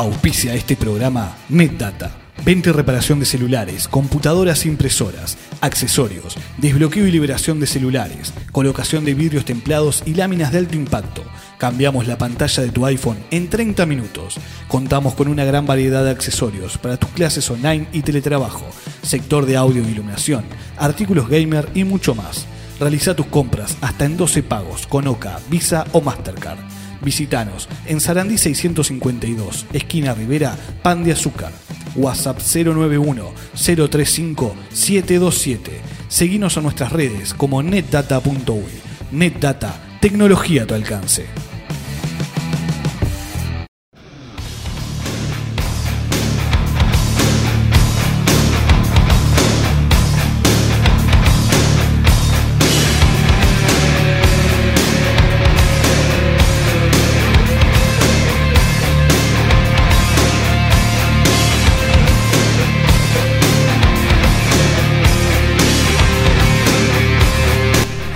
Auspicia este programa NetData. Venta y reparación de celulares, computadoras e impresoras, accesorios, desbloqueo y liberación de celulares, colocación de vidrios templados y láminas de alto impacto. Cambiamos la pantalla de tu iPhone en 30 minutos. Contamos con una gran variedad de accesorios para tus clases online y teletrabajo, sector de audio y iluminación, artículos gamer y mucho más. Realiza tus compras hasta en 12 pagos con OCA, Visa o Mastercard. Visítanos en Sarandí 652, esquina Rivera, Pan de Azúcar. WhatsApp 091-035-727. Seguinos a nuestras redes como netdata.uy. NetData, tecnología a tu alcance.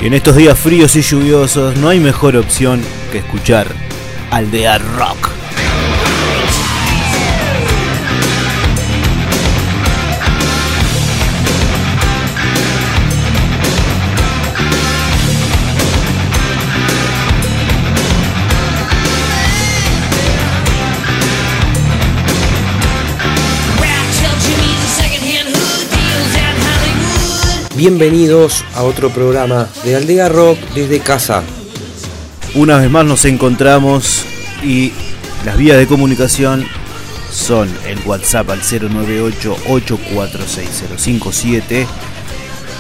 Y en estos días fríos y lluviosos no hay mejor opción que escuchar Aldea Rock. Bienvenidos a otro programa de Aldea Rock desde casa. Una vez más nos encontramos y las vías de comunicación son el WhatsApp al 098-846-057,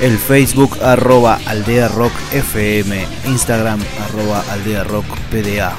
el Facebook arroba Aldea Rock FM, Instagram arroba Aldea Rock PDA.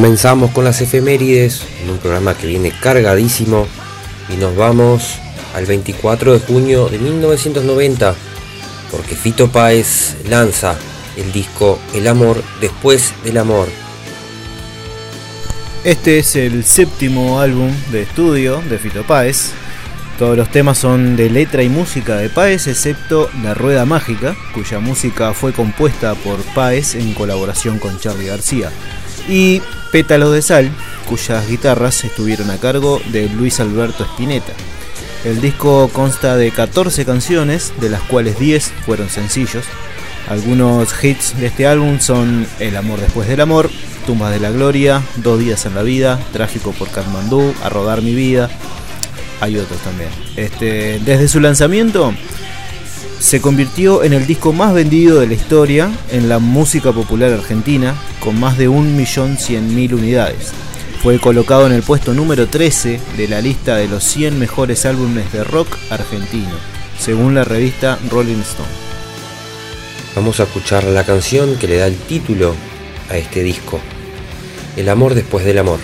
Comenzamos con las efemérides en un programa que viene cargadísimo y nos vamos al 24 de junio de 1990 porque Fito Páez lanza el disco El amor después del amor. Este es el séptimo álbum de estudio de Fito Páez. Todos los temas son de letra y música de Páez, excepto La Rueda Mágica, cuya música fue compuesta por Páez en colaboración con Charlie García. Y Pétalos de Sal, cuyas guitarras estuvieron a cargo de Luis Alberto Spinetta. El disco consta de 14 canciones, de las cuales 10 fueron sencillos. Algunos hits de este álbum son El amor después del amor, Tumbas de la Gloria, Dos días en la vida, Tráfico por Katmandú, A rodar mi vida. Hay otros también. Este, desde su lanzamiento se convirtió en el disco más vendido de la historia en la música popular argentina, con más de 1.100.000 unidades. Fue colocado en el puesto número 13 de la lista de los 100 mejores álbumes de rock argentino, según la revista Rolling Stone. Vamos a escuchar la canción que le da el título a este disco, El amor después del amor.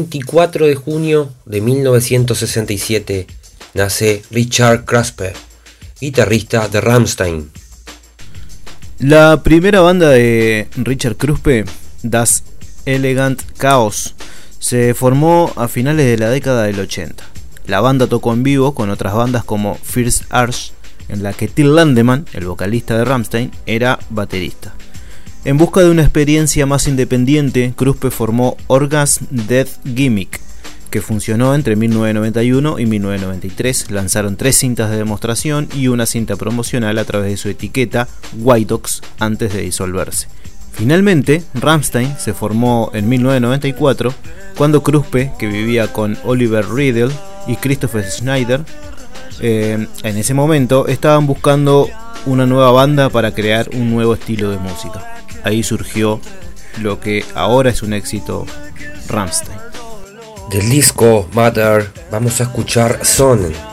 24 de junio de 1967 nace Richard Krasper, guitarrista de Rammstein. La primera banda de Richard Kruspe, Das Elegant Chaos, se formó a finales de la década del 80. La banda tocó en vivo con otras bandas como First Arch, en la que Till Landemann, el vocalista de Rammstein, era baterista. En busca de una experiencia más independiente, Kruspe formó Orgasm Death Gimmick, que funcionó entre 1991 y 1993. Lanzaron tres cintas de demostración y una cinta promocional a través de su etiqueta White Ox antes de disolverse. Finalmente, Rammstein se formó en 1994 cuando Kruspe, que vivía con Oliver Riedel y Christopher Schneider, eh, en ese momento estaban buscando una nueva banda para crear un nuevo estilo de música. Ahí surgió lo que ahora es un éxito, Rammstein. Del disco Mother vamos a escuchar Sonnen.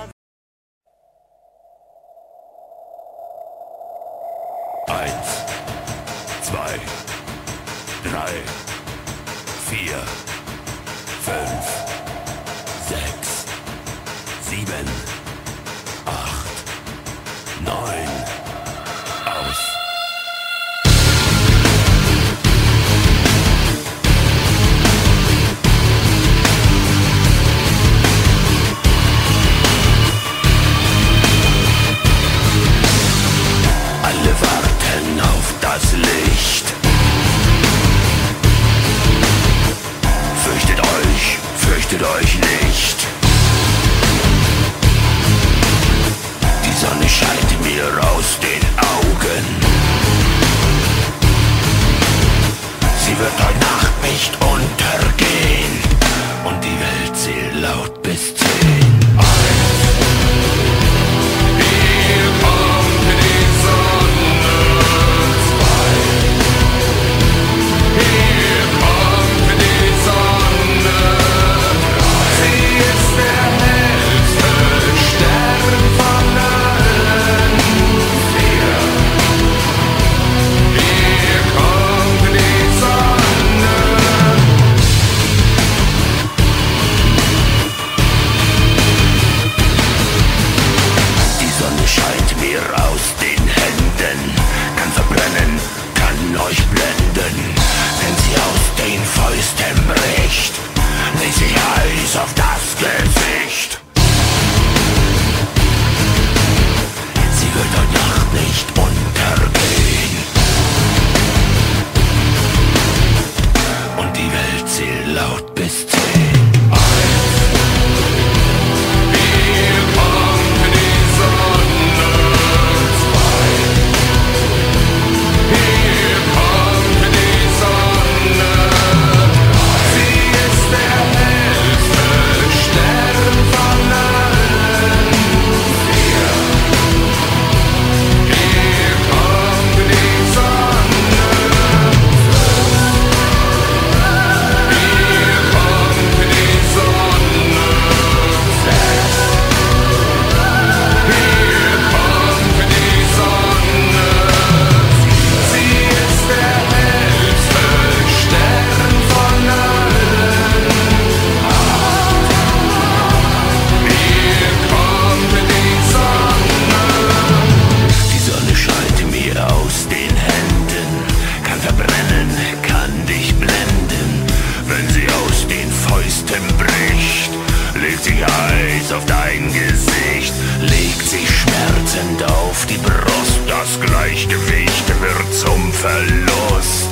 Legt sich Eis auf dein Gesicht, legt sich schmerzend auf die Brust. Das Gleichgewicht wird zum Verlust,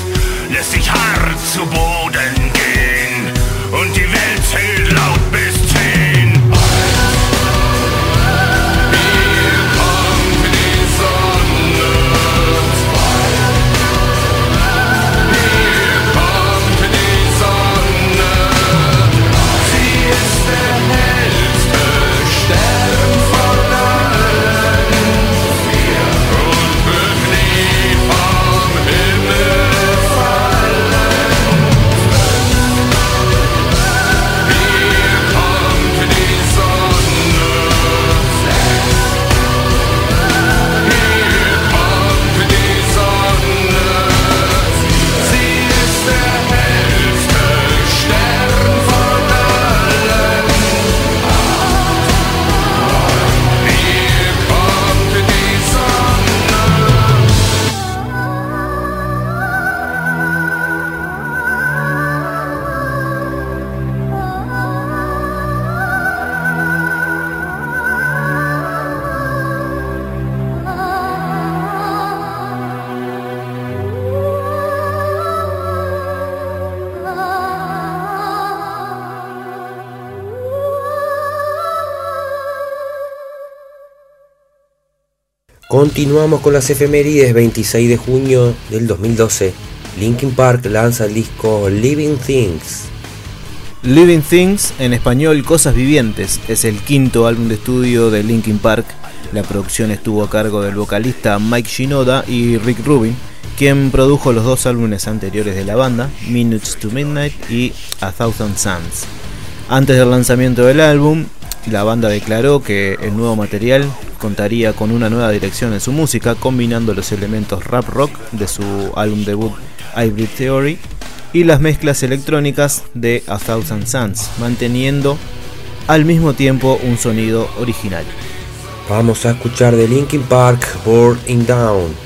lässt sich hart zu Boden Continuamos con las efemérides 26 de junio del 2012. Linkin Park lanza el disco Living Things. Living Things, en español Cosas Vivientes, es el quinto álbum de estudio de Linkin Park. La producción estuvo a cargo del vocalista Mike Shinoda y Rick Rubin, quien produjo los dos álbumes anteriores de la banda, Minutes to Midnight y A Thousand Suns. Antes del lanzamiento del álbum, la banda declaró que el nuevo material contaría con una nueva dirección en su música, combinando los elementos rap rock de su álbum debut Hybrid Theory y las mezclas electrónicas de A Thousand Suns, manteniendo al mismo tiempo un sonido original. Vamos a escuchar de Linkin Park Burning Down.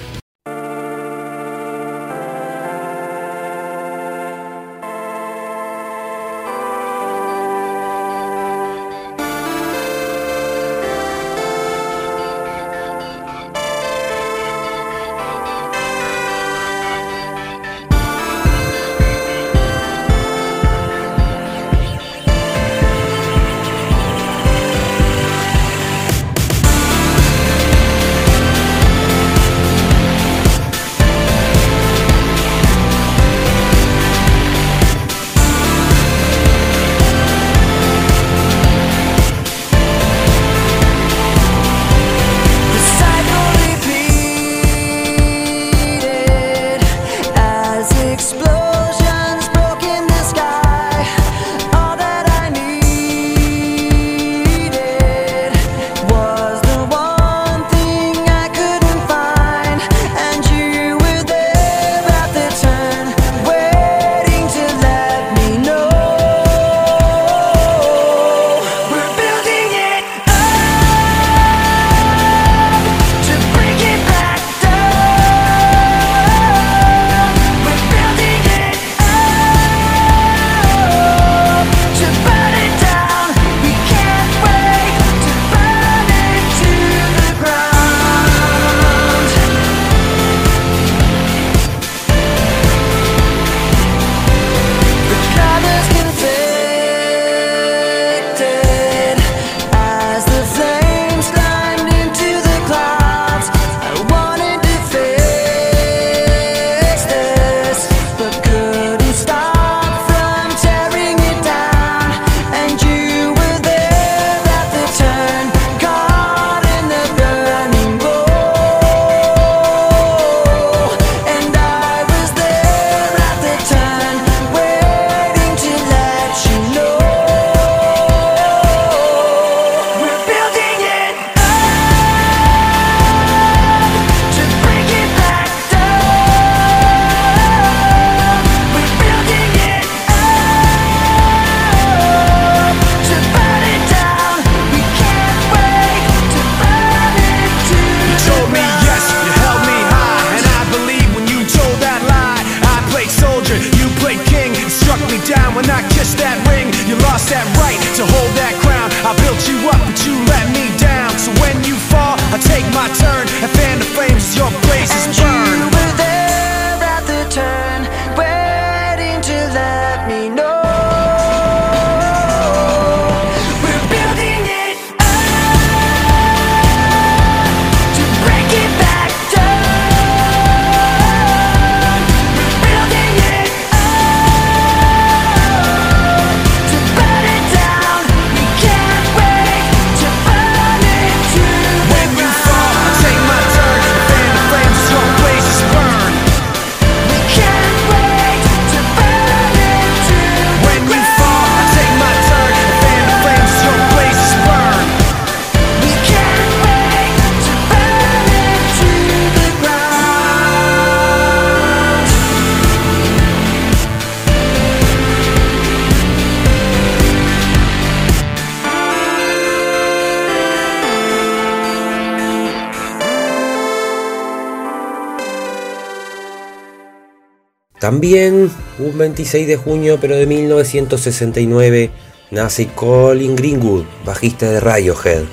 También un 26 de junio, pero de 1969, nace Colin Greenwood, bajista de Radiohead.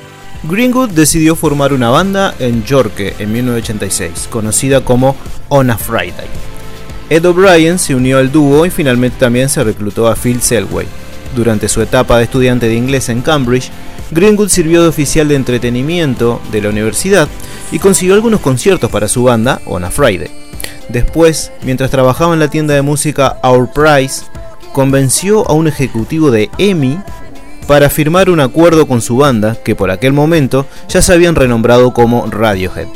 Greenwood decidió formar una banda en York en 1986, conocida como On a Friday. Ed O'Brien se unió al dúo y finalmente también se reclutó a Phil Selway. Durante su etapa de estudiante de inglés en Cambridge, Greenwood sirvió de oficial de entretenimiento de la universidad y consiguió algunos conciertos para su banda On a Friday. Después, mientras trabajaba en la tienda de música Our Price, convenció a un ejecutivo de EMI para firmar un acuerdo con su banda, que por aquel momento ya se habían renombrado como Radiohead.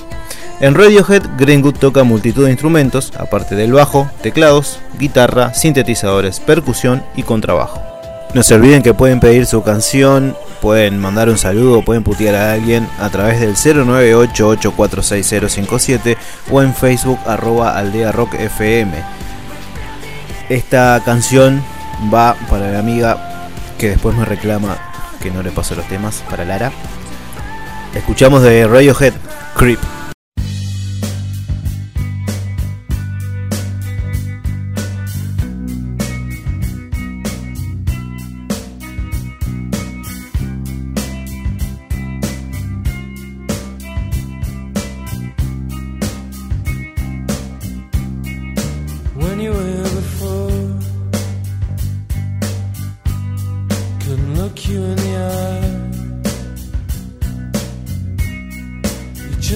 En Radiohead, Greenwood toca multitud de instrumentos, aparte del bajo, teclados, guitarra, sintetizadores, percusión y contrabajo. No se olviden que pueden pedir su canción, pueden mandar un saludo, pueden putear a alguien a través del 098846057 o en Facebook arroba aldea. Esta canción va para la amiga que después me reclama que no le paso los temas para Lara. Escuchamos de Radiohead, Creep.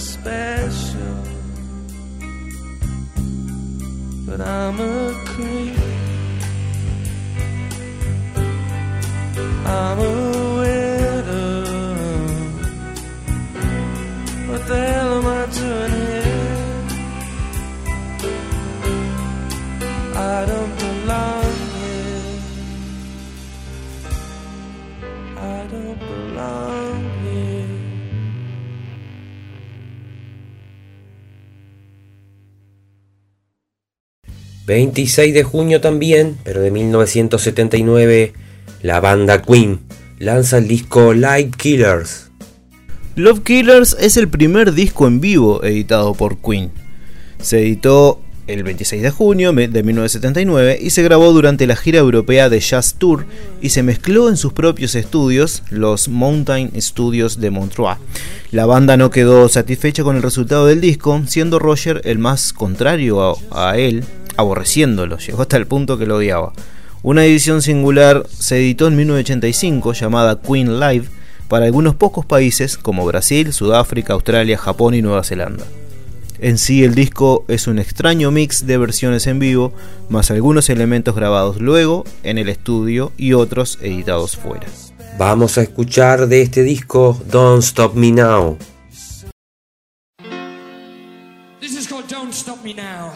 despair. 26 de junio también, pero de 1979, la banda Queen lanza el disco Light Killers. Love Killers es el primer disco en vivo editado por Queen. Se editó el 26 de junio de 1979 y se grabó durante la gira europea de Jazz Tour y se mezcló en sus propios estudios, los Mountain Studios de Montreux. La banda no quedó satisfecha con el resultado del disco, siendo Roger el más contrario a, a él, aborreciéndolo, llegó hasta el punto que lo odiaba. Una edición singular se editó en 1985 llamada Queen Live para algunos pocos países como Brasil, Sudáfrica, Australia, Japón y Nueva Zelanda. En sí el disco es un extraño mix de versiones en vivo, más algunos elementos grabados luego en el estudio y otros editados fuera. Vamos a escuchar de este disco Don't Stop Me Now. This is called Don't Stop Me Now.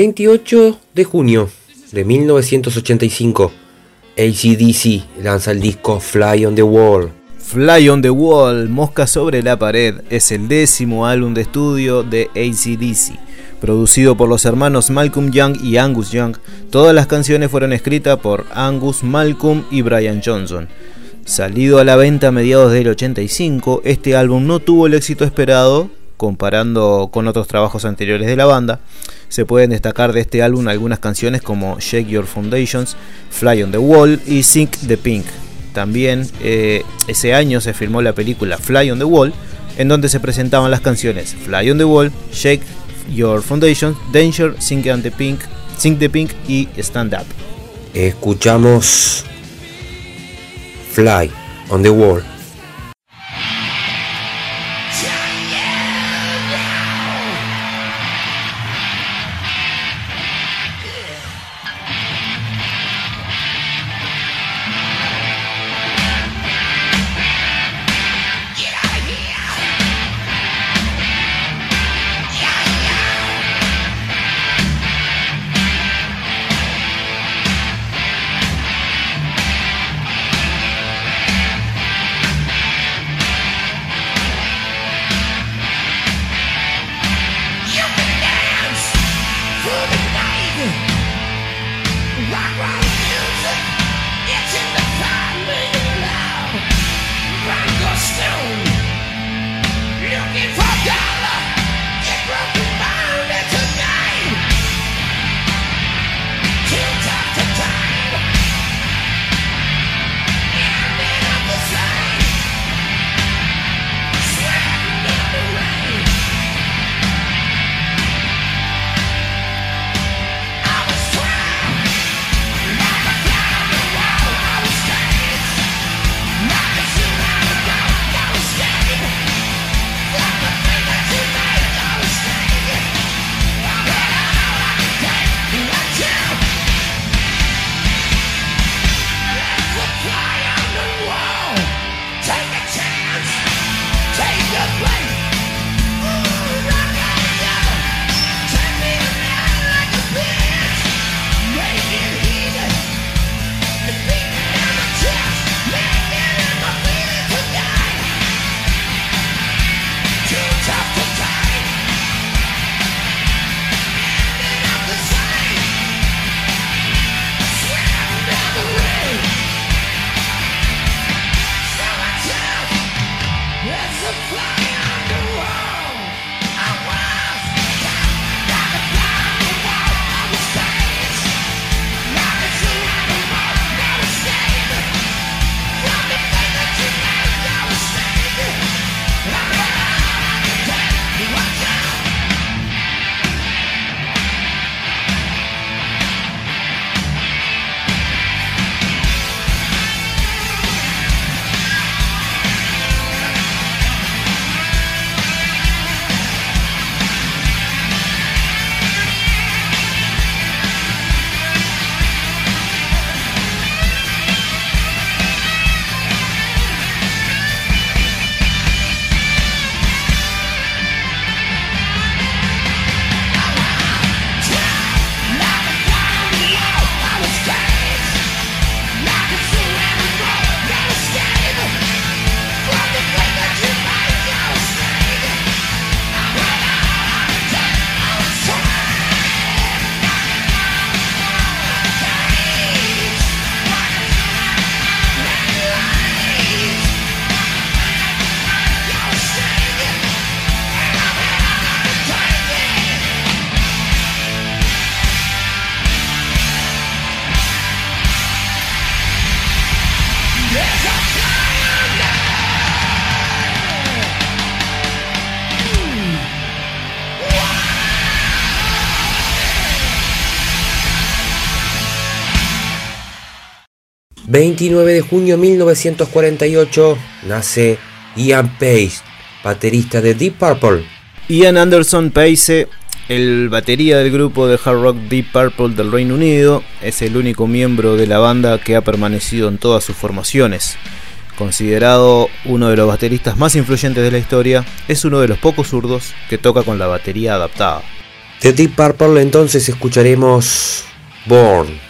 28 de junio de 1985, ACDC lanza el disco Fly on the Wall. Fly on the Wall, Mosca sobre la pared, es el décimo álbum de estudio de ACDC. Producido por los hermanos Malcolm Young y Angus Young, todas las canciones fueron escritas por Angus, Malcolm y Brian Johnson. Salido a la venta a mediados del 85, este álbum no tuvo el éxito esperado comparando con otros trabajos anteriores de la banda. Se pueden destacar de este álbum algunas canciones como Shake Your Foundations, Fly on the Wall y Sink the Pink. También eh, ese año se filmó la película Fly on the Wall, en donde se presentaban las canciones Fly on the Wall, Shake Your Foundations, Danger, Sink the Pink, Sink the Pink y Stand Up. Escuchamos Fly on the Wall. ...29 de junio de 1948... ...nace Ian Pace... ...baterista de Deep Purple... Ian Anderson Pace, el batería del grupo de hard rock Deep Purple del Reino Unido, es el único miembro de la banda que ha permanecido en todas sus formaciones. Considerado uno de los bateristas más influyentes de la historia, es uno de los pocos zurdos que toca con la batería adaptada. De Deep Purple entonces escucharemos Born.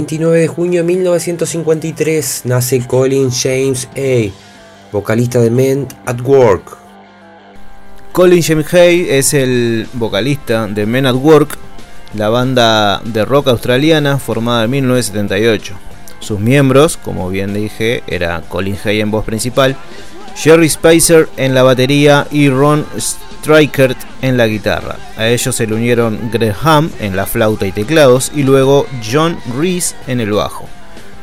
29 de junio de 1953 nace Colin James A., vocalista de Men at Work. Colin James Hay es el vocalista de Men at Work, la banda de rock australiana formada en 1978. Sus miembros, como bien dije, era Colin Hay en voz principal, Jerry Spicer en la batería y Ron Strikert en la guitarra. A ellos se le unieron Graham en la flauta y teclados y luego John Reese en el bajo.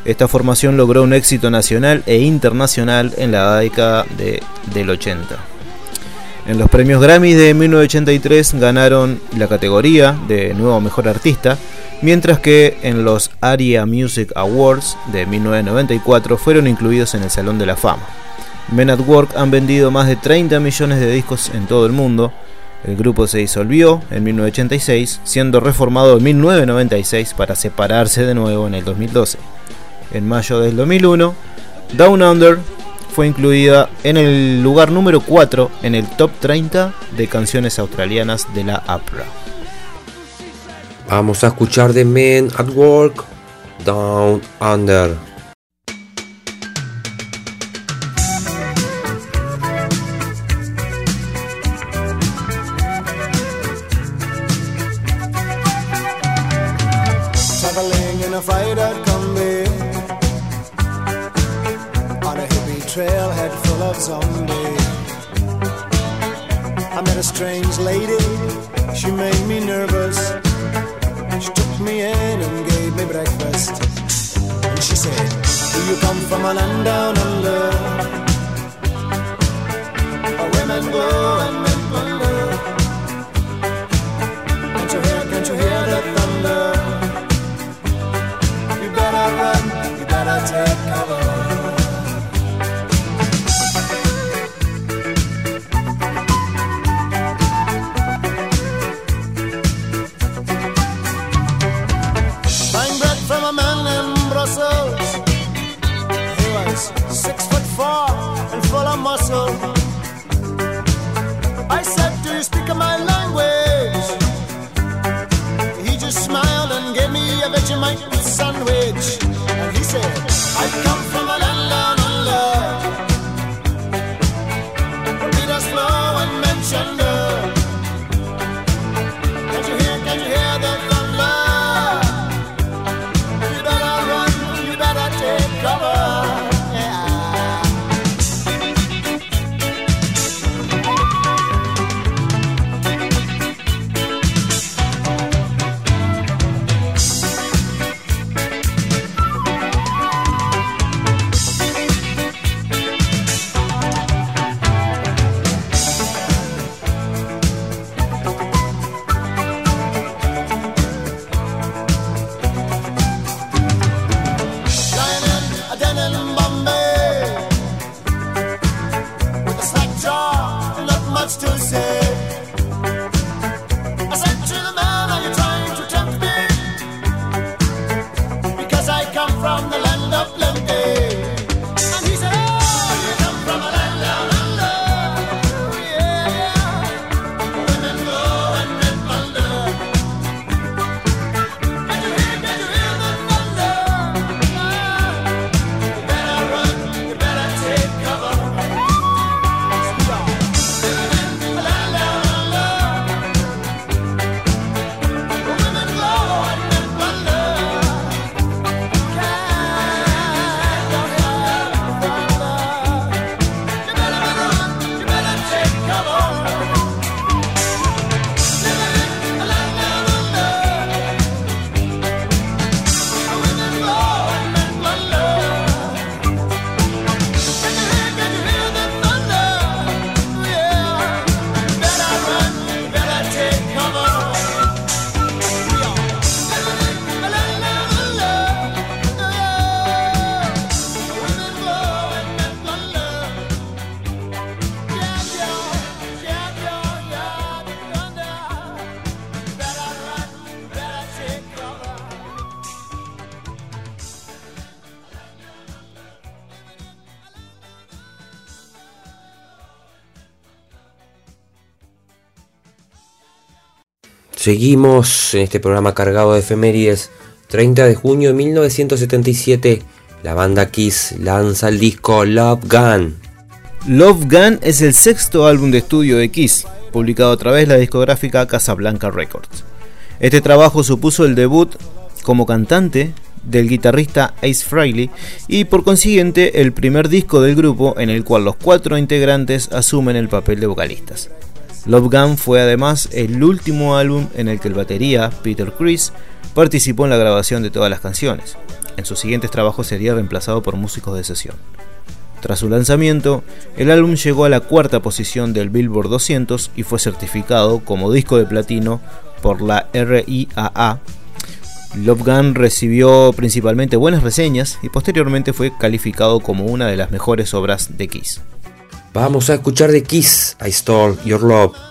Esta formación logró un éxito nacional e internacional en la década de- del 80. En los premios Grammy de 1983 ganaron la categoría de Nuevo Mejor Artista, mientras que en los ARIA Music Awards de 1994 fueron incluidos en el Salón de la Fama. Men at Work han vendido más de 30 millones de discos en todo el mundo. El grupo se disolvió en 1986, siendo reformado en 1996 para separarse de nuevo en el 2012. En mayo del 2001, Down Under fue incluida en el lugar número 4 en el top 30 de canciones australianas de la APRA. Vamos a escuchar de Men at Work, Down Under. Seguimos en este programa cargado de efemérides 30 de junio de 1977, la banda Kiss lanza el disco Love Gun. Love Gun es el sexto álbum de estudio de Kiss, publicado a través de la discográfica Casablanca Records. Este trabajo supuso el debut como cantante del guitarrista Ace Frehley y por consiguiente el primer disco del grupo en el cual los cuatro integrantes asumen el papel de vocalistas. Love Gun fue además el último álbum en el que el batería Peter Criss participó en la grabación de todas las canciones. En sus siguientes trabajos sería reemplazado por músicos de sesión. Tras su lanzamiento, el álbum llegó a la cuarta posición del Billboard 200 y fue certificado como disco de platino por la RIAA. Love Gun recibió principalmente buenas reseñas y posteriormente fue calificado como una de las mejores obras de Kiss. Vamos a escuchar de Kiss, I Stole Your Love.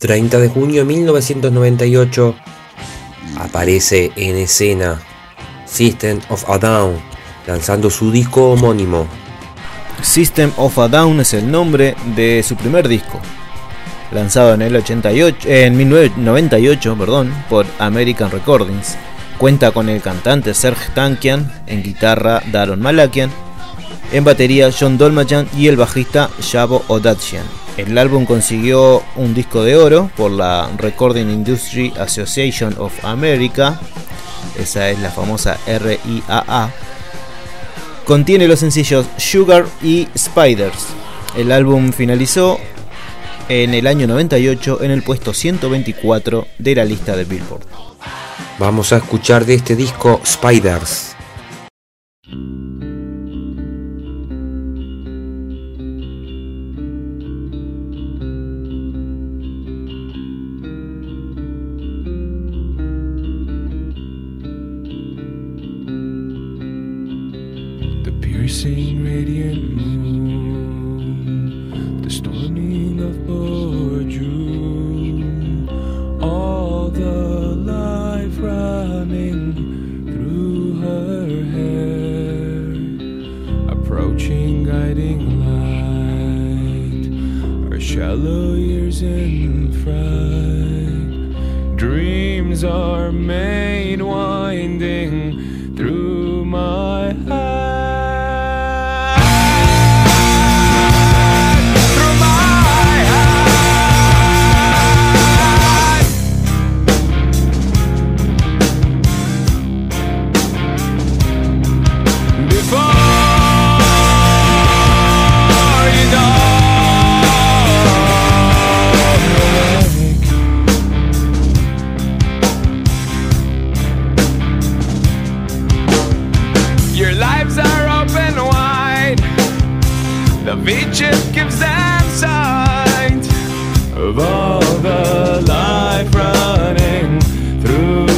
...30 de junio de 1998... ...aparece en escena... ...System of a Down... ...lanzando su disco homónimo... System of a Down es el nombre de su primer disco, lanzado en el 88, en 1998, perdón, por American Recordings. Cuenta con el cantante Serge Tankian, en guitarra Daron Malakian, en batería John Dolmayan y el bajista Shavo Odachian. El álbum consiguió un disco de oro por la Recording Industry Association of America, esa es la famosa RIAA, Contiene los sencillos Sugar y Spiders. El álbum finalizó en el año 98 en el puesto 124 de la lista de Billboard. Vamos a escuchar de este disco Spiders. Beaches gives them sight of all the life running through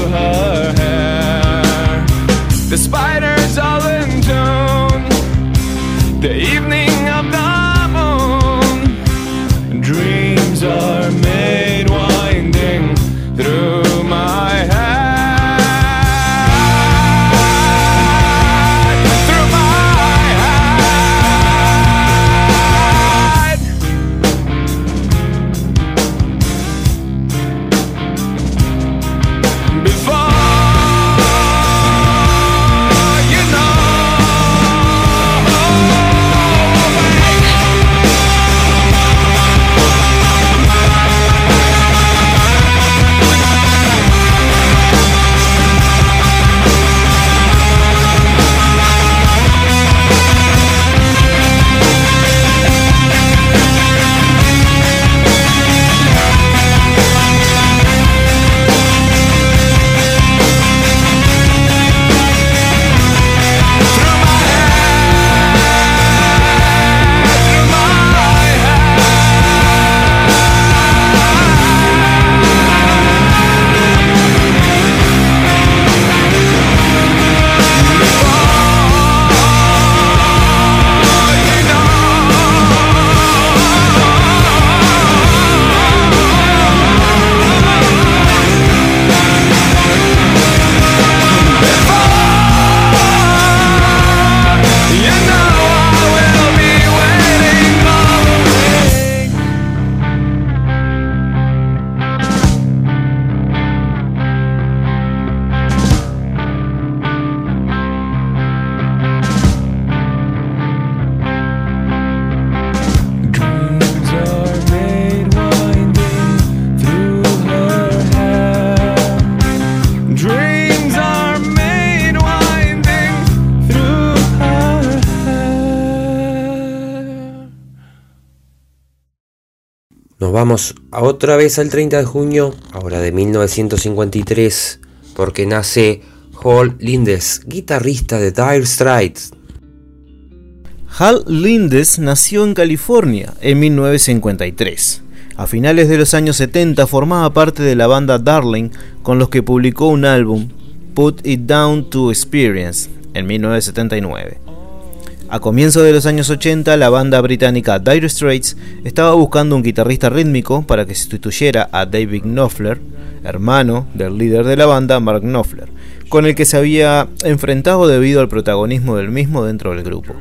otra vez al 30 de junio, ahora de 1953, porque nace Hall Lindes, guitarrista de Dire Straits. Hal Lindes nació en California en 1953. A finales de los años 70 formaba parte de la banda Darling, con los que publicó un álbum, Put It Down to Experience, en 1979. A comienzos de los años 80, la banda británica Dire Straits estaba buscando un guitarrista rítmico para que sustituyera a David Knopfler, hermano del líder de la banda, Mark Knopfler, con el que se había enfrentado debido al protagonismo del mismo dentro del grupo.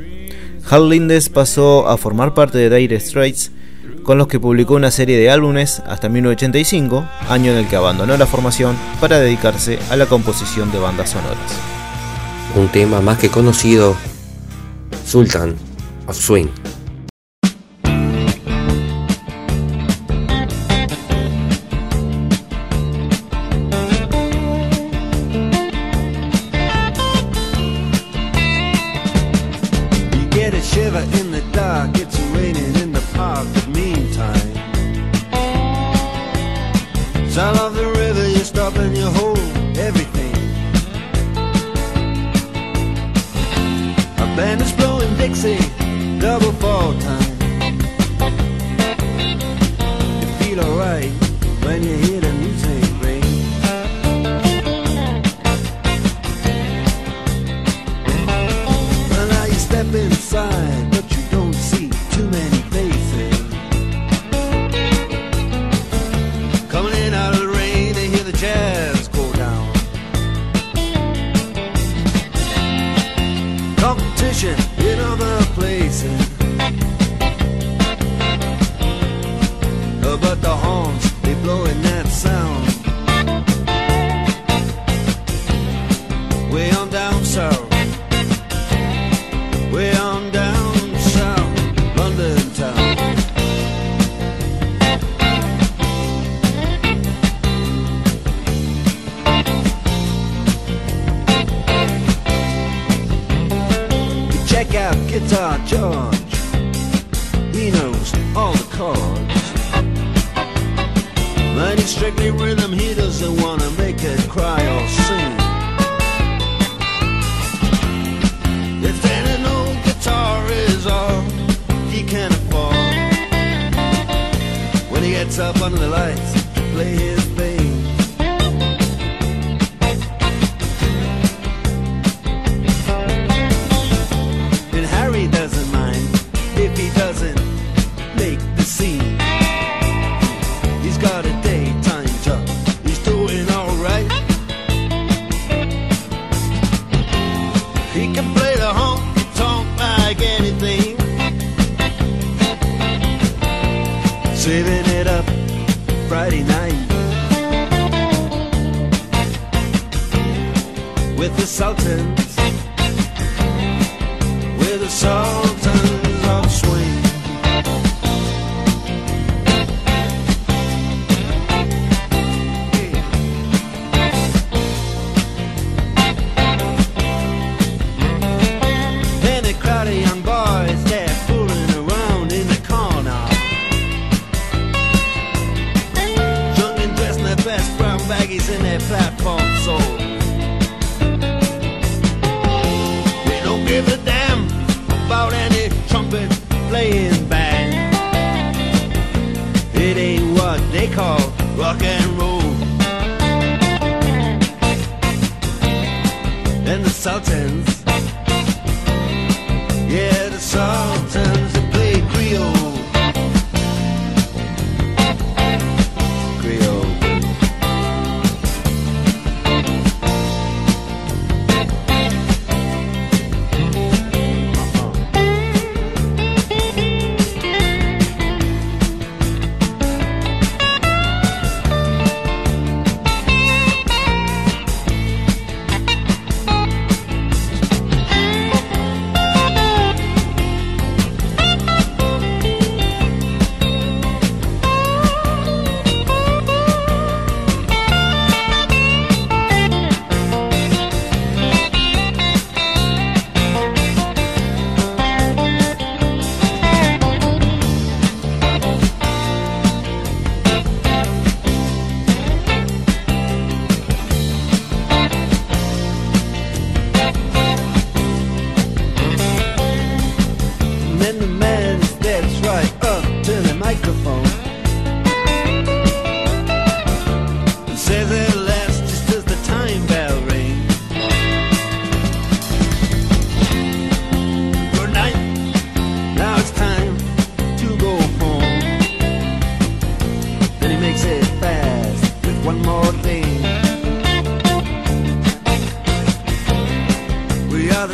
Hal Lindes pasó a formar parte de Dire Straits, con los que publicó una serie de álbumes hasta 1985, año en el que abandonó la formación para dedicarse a la composición de bandas sonoras. Un tema más que conocido, Sultan of Swing.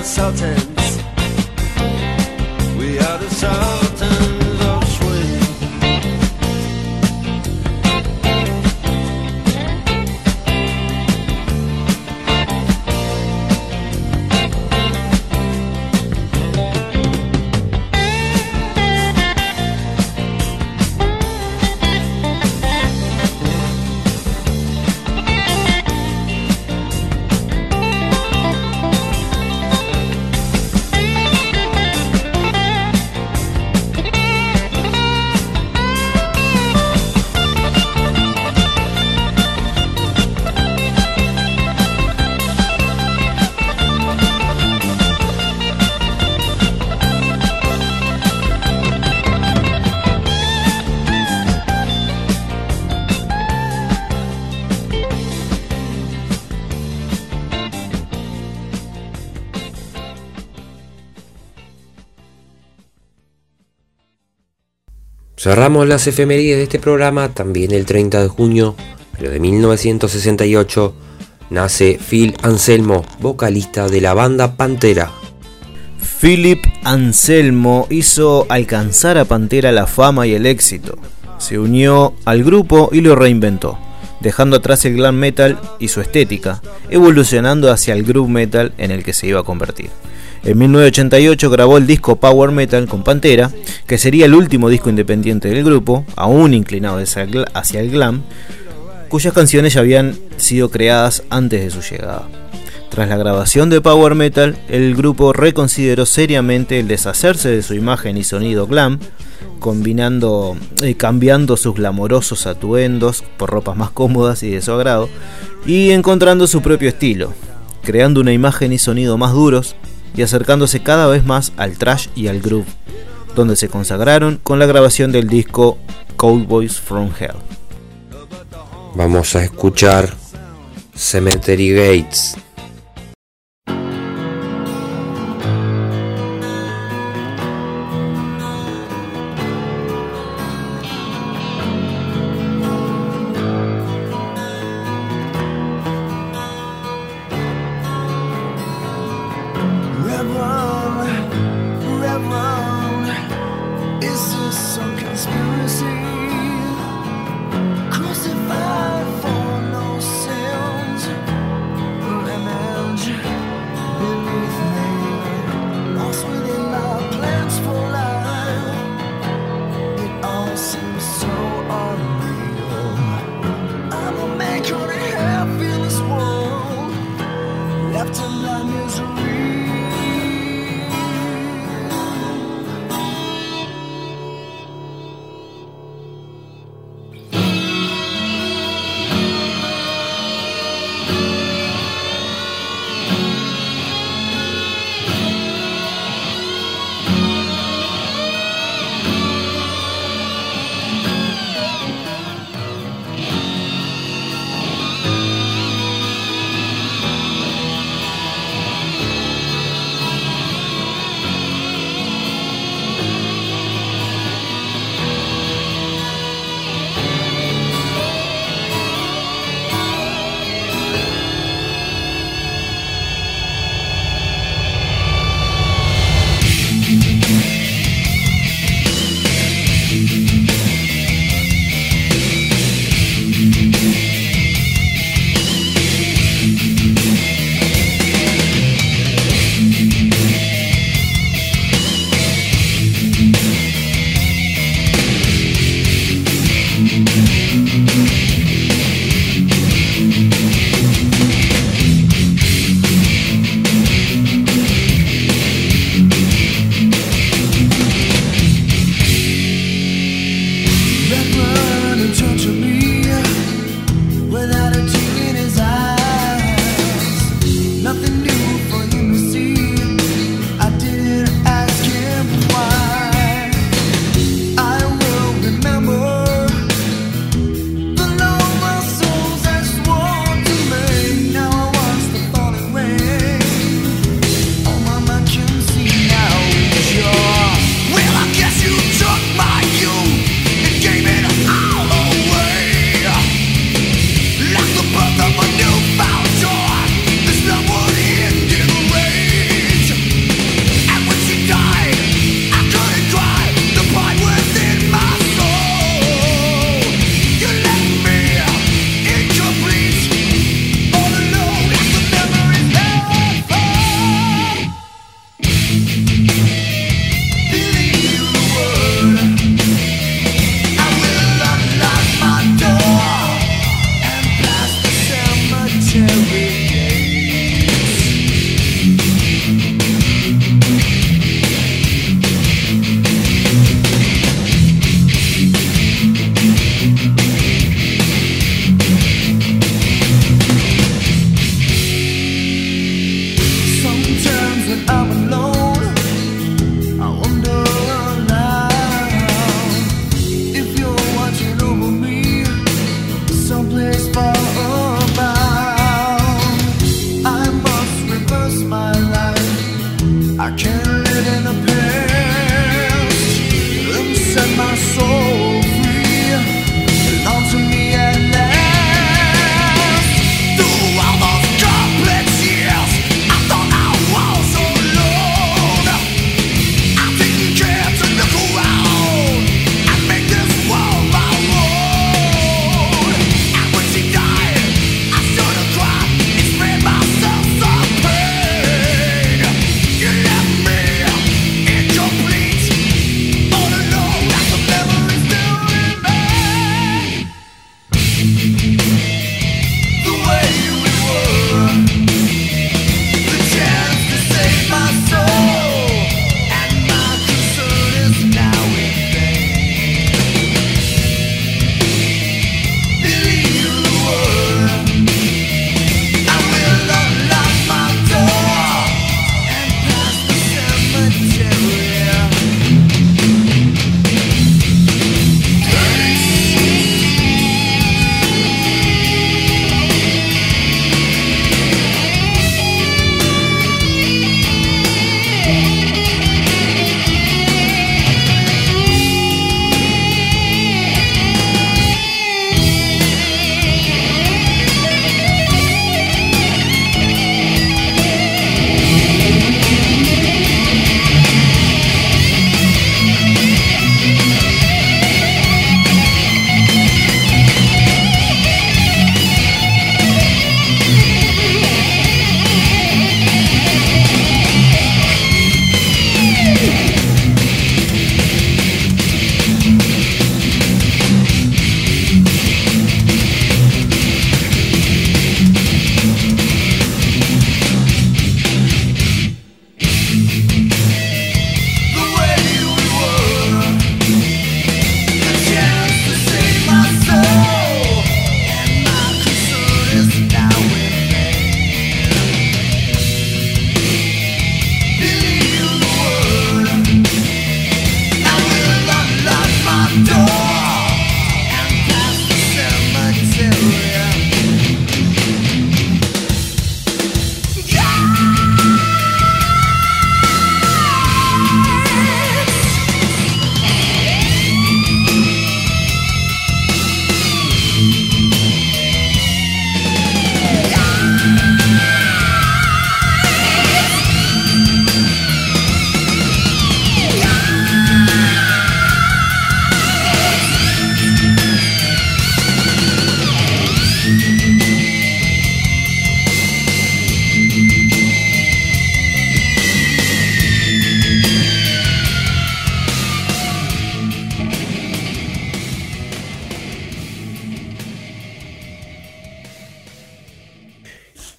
Sultan. Cerramos las efemérides de este programa, también el 30 de junio, pero de 1968, nace Phil Anselmo, vocalista de la banda Pantera. Philip Anselmo hizo alcanzar a Pantera la fama y el éxito. Se unió al grupo y lo reinventó, dejando atrás el glam metal y su estética, evolucionando hacia el groove metal en el que se iba a convertir. En 1988 grabó el disco Power Metal con Pantera, que sería el último disco independiente del grupo, aún inclinado hacia el glam, cuyas canciones ya habían sido creadas antes de su llegada. Tras la grabación de Power Metal, el grupo reconsideró seriamente el deshacerse de su imagen y sonido glam, combinando y cambiando sus glamorosos atuendos por ropas más cómodas y de su agrado, y encontrando su propio estilo, creando una imagen y sonido más duros, y acercándose cada vez más al trash y al groove, donde se consagraron con la grabación del disco Cowboys from Hell. Vamos a escuchar Cemetery Gates.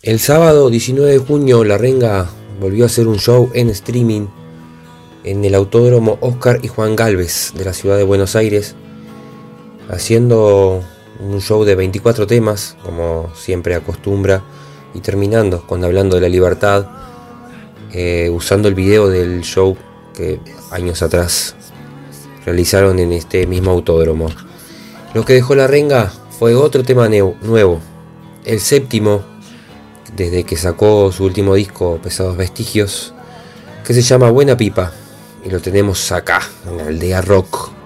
El sábado 19 de junio La Renga volvió a hacer un show en streaming en el Autódromo Oscar y Juan Galvez de la ciudad de Buenos Aires, haciendo un show de 24 temas, como siempre acostumbra, y terminando con Hablando de la Libertad, eh, usando el video del show que años atrás realizaron en este mismo autódromo. Lo que dejó la renga fue otro tema nuevo, el séptimo, desde que sacó su último disco, Pesados Vestigios, que se llama Buena Pipa, y lo tenemos acá, en Aldea Rock.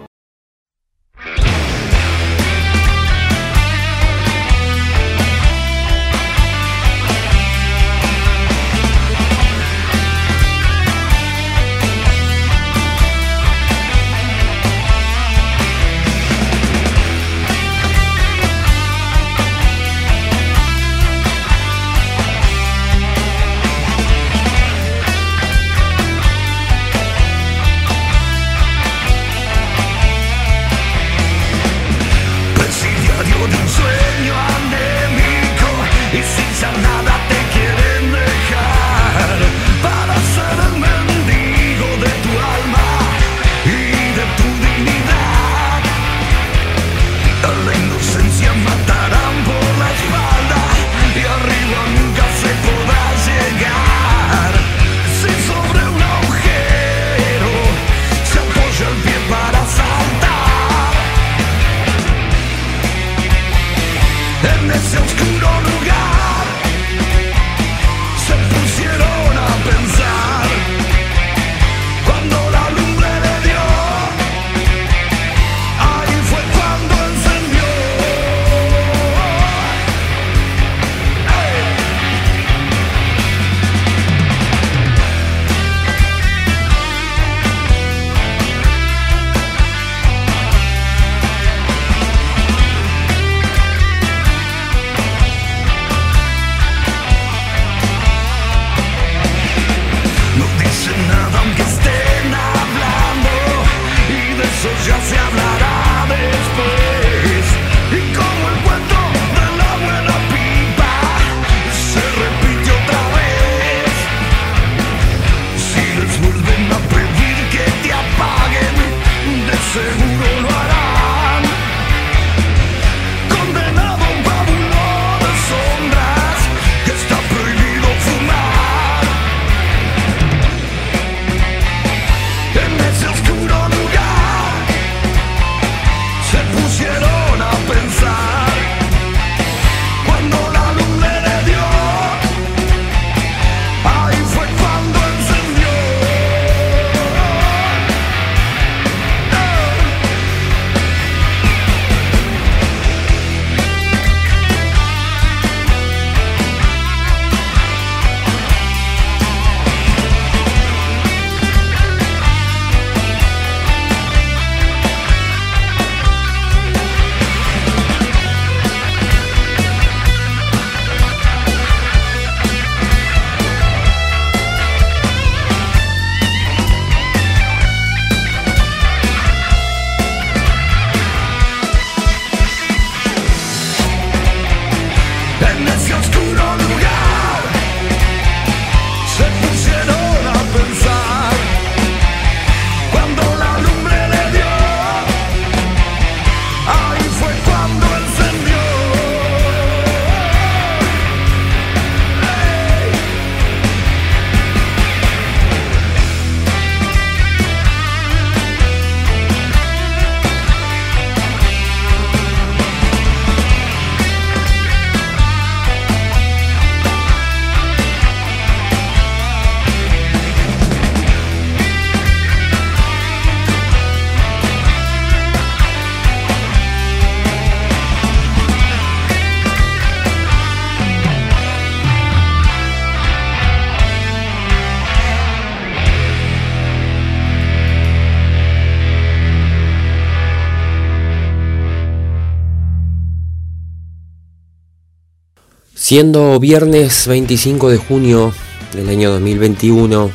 Siendo viernes 25 de junio del año 2021,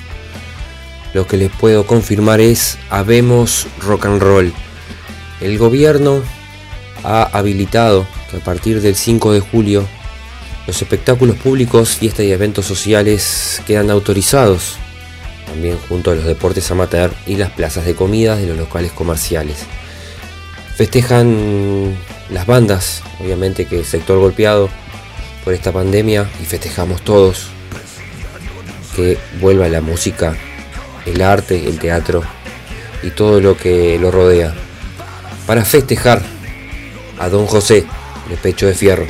lo que les puedo confirmar es habemos rock and roll. El gobierno ha habilitado que a partir del 5 de julio Los espectáculos públicos, fiestas y eventos sociales quedan autorizados, también junto a los deportes amateur y las plazas de comidas de los locales comerciales. Festejan las bandas, obviamente que el sector golpeado por esta pandemia y festejamos todos que vuelva la música, el arte, el teatro y todo lo que lo rodea. Para festejar a Don José, de pecho de fierro.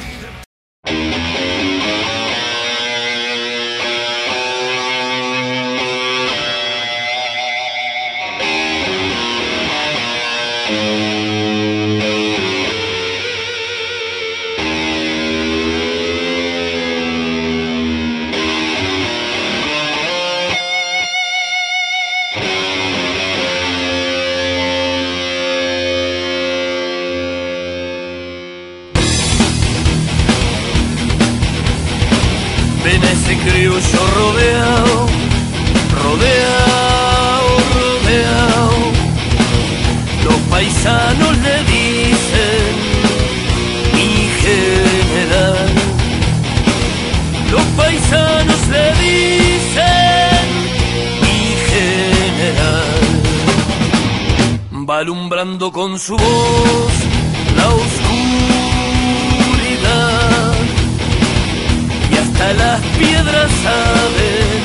Con su voz la oscuridad y hasta las piedras saben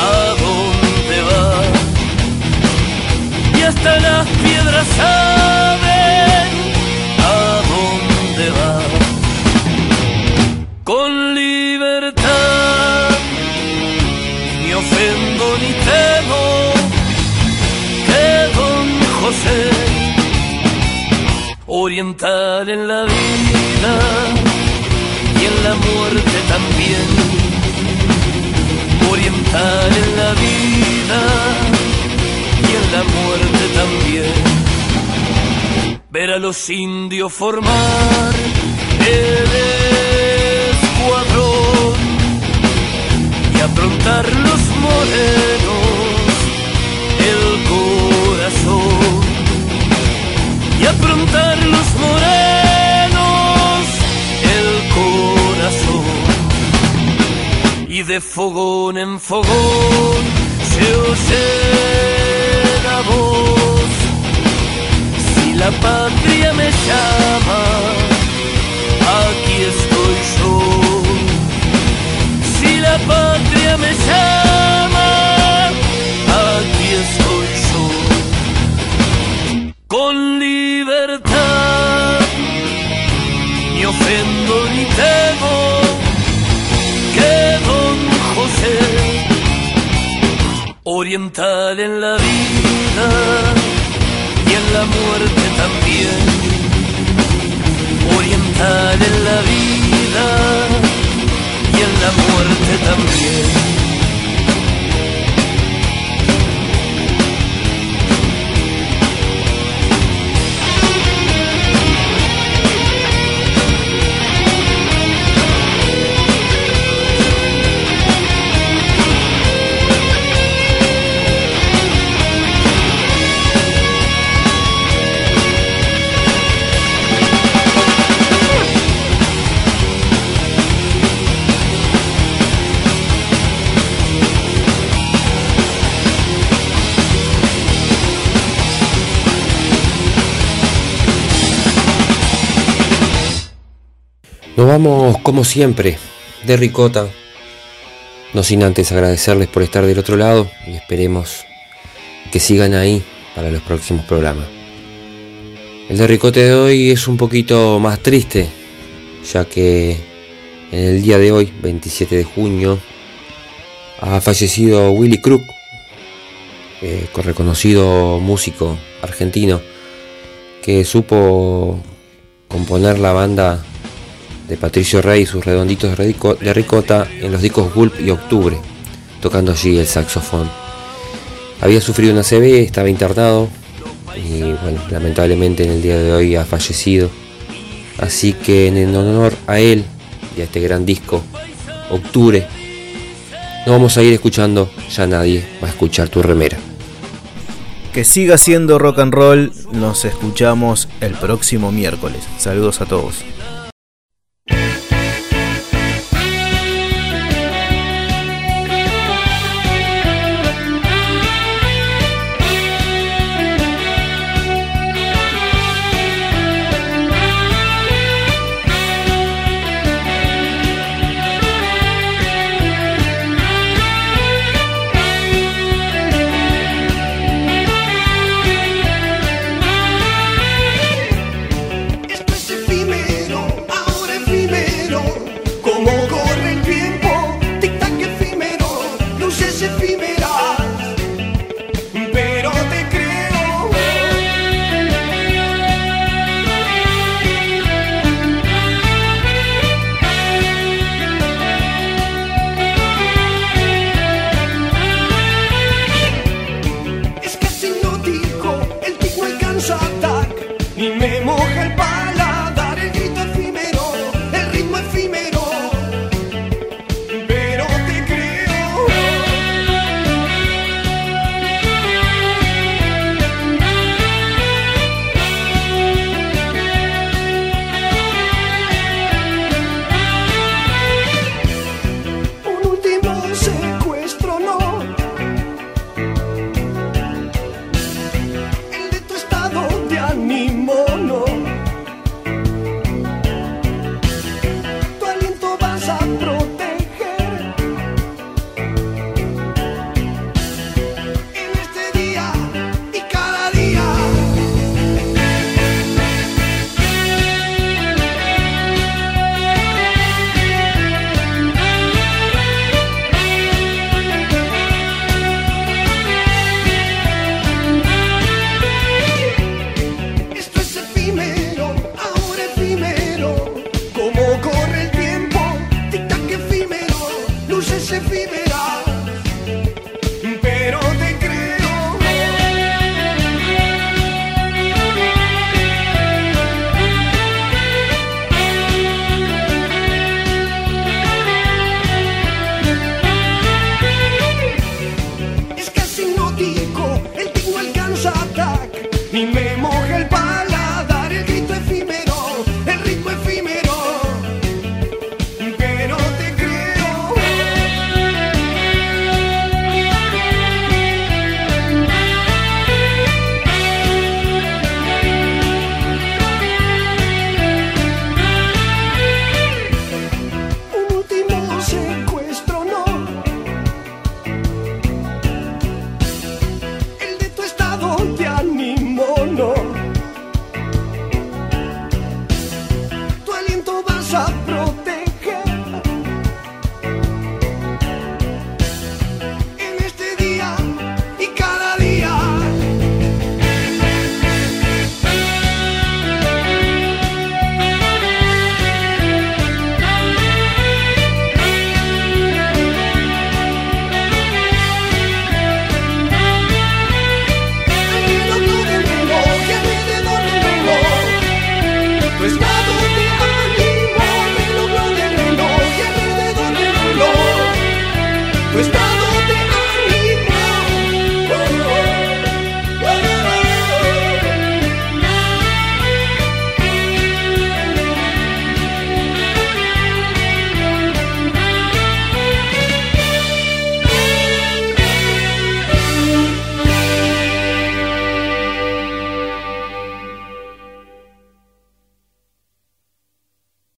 a dónde va. Y hasta las piedras saben oriental en la vida y en la muerte también. Oriental en la vida y en la muerte también. Ver a los indios formar el escuadrón y aprontar los morenos el corazón y aprontar los morenos el corazón. Y de fogón en fogón se oye la voz. Si la patria me llama aquí estoy yo. Si la patria me llama aquí estoy yo. Con temo que don José oriental en la vida y en la muerte también. Oriental en la vida y en la muerte también vamos como siempre de ricota, no sin antes agradecerles por estar del otro lado y esperemos que sigan ahí para los próximos programas. El de ricote de hoy es un poquito más triste, ya que en el día de hoy, 27 de junio, ha fallecido Willy Crook, eh, con reconocido músico argentino, que supo componer la banda de Patricio Rey y sus redonditos de rico- de ricota en los discos Gulp y Octubre, tocando allí el saxofón. Había sufrido una CB, estaba internado y bueno, lamentablemente en el día de hoy ha fallecido. Así que en honor a él y a este gran disco, Octubre, nos vamos a ir escuchando Ya nadie va a escuchar tu remera. Que siga siendo rock and roll. Nos escuchamos el próximo miércoles. Saludos a todos.